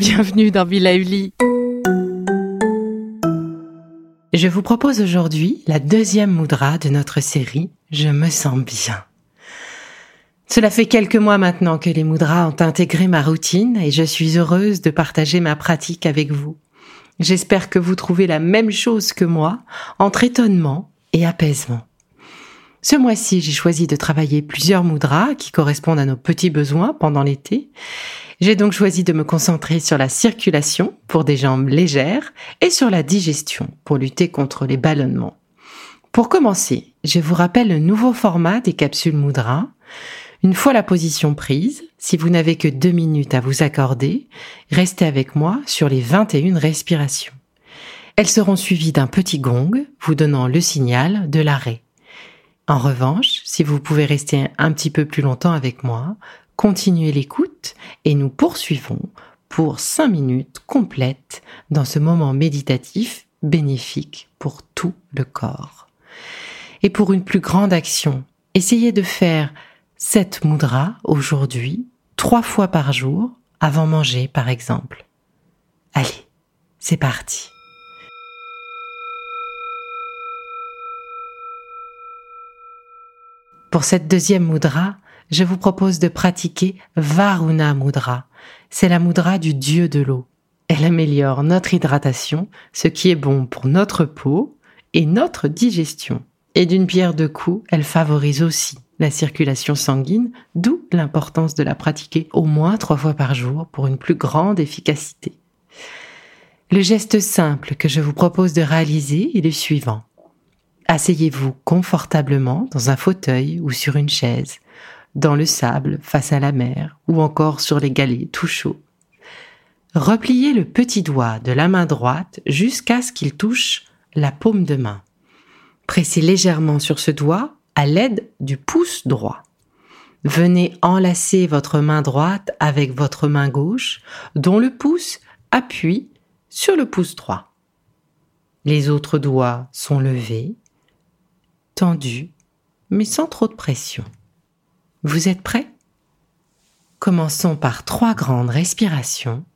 Bienvenue dans Villa. Je vous propose aujourd'hui la deuxième moudra de notre série Je me sens bien. Cela fait quelques mois maintenant que les moudras ont intégré ma routine et je suis heureuse de partager ma pratique avec vous. J'espère que vous trouvez la même chose que moi, entre étonnement et apaisement. Ce mois-ci, j'ai choisi de travailler plusieurs moudras qui correspondent à nos petits besoins pendant l'été. J'ai donc choisi de me concentrer sur la circulation pour des jambes légères et sur la digestion pour lutter contre les ballonnements. Pour commencer, je vous rappelle le nouveau format des capsules moudras. Une fois la position prise, si vous n'avez que deux minutes à vous accorder, restez avec moi sur les 21 respirations. Elles seront suivies d'un petit gong vous donnant le signal de l'arrêt. En revanche, si vous pouvez rester un petit peu plus longtemps avec moi, continuez l'écoute et nous poursuivons pour cinq minutes complètes dans ce moment méditatif bénéfique pour tout le corps. Et pour une plus grande action, essayez de faire cette mudra aujourd'hui, trois fois par jour, avant manger par exemple. Allez, c'est parti. Pour cette deuxième mudra, je vous propose de pratiquer Varuna Mudra. C'est la mudra du dieu de l'eau. Elle améliore notre hydratation, ce qui est bon pour notre peau et notre digestion. Et d'une pierre deux coups, elle favorise aussi la circulation sanguine, d'où l'importance de la pratiquer au moins trois fois par jour pour une plus grande efficacité. Le geste simple que je vous propose de réaliser est le suivant. Asseyez-vous confortablement dans un fauteuil ou sur une chaise, dans le sable face à la mer ou encore sur les galets tout chauds. Repliez le petit doigt de la main droite jusqu'à ce qu'il touche la paume de main. Pressez légèrement sur ce doigt à l'aide du pouce droit. Venez enlacer votre main droite avec votre main gauche, dont le pouce appuie sur le pouce droit. Les autres doigts sont levés, tendus, mais sans trop de pression. Vous êtes prêts? Commençons par trois grandes respirations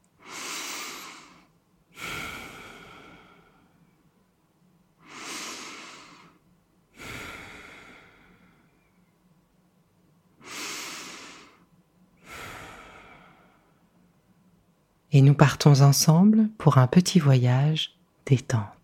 et nous partons ensemble pour un petit voyage détente.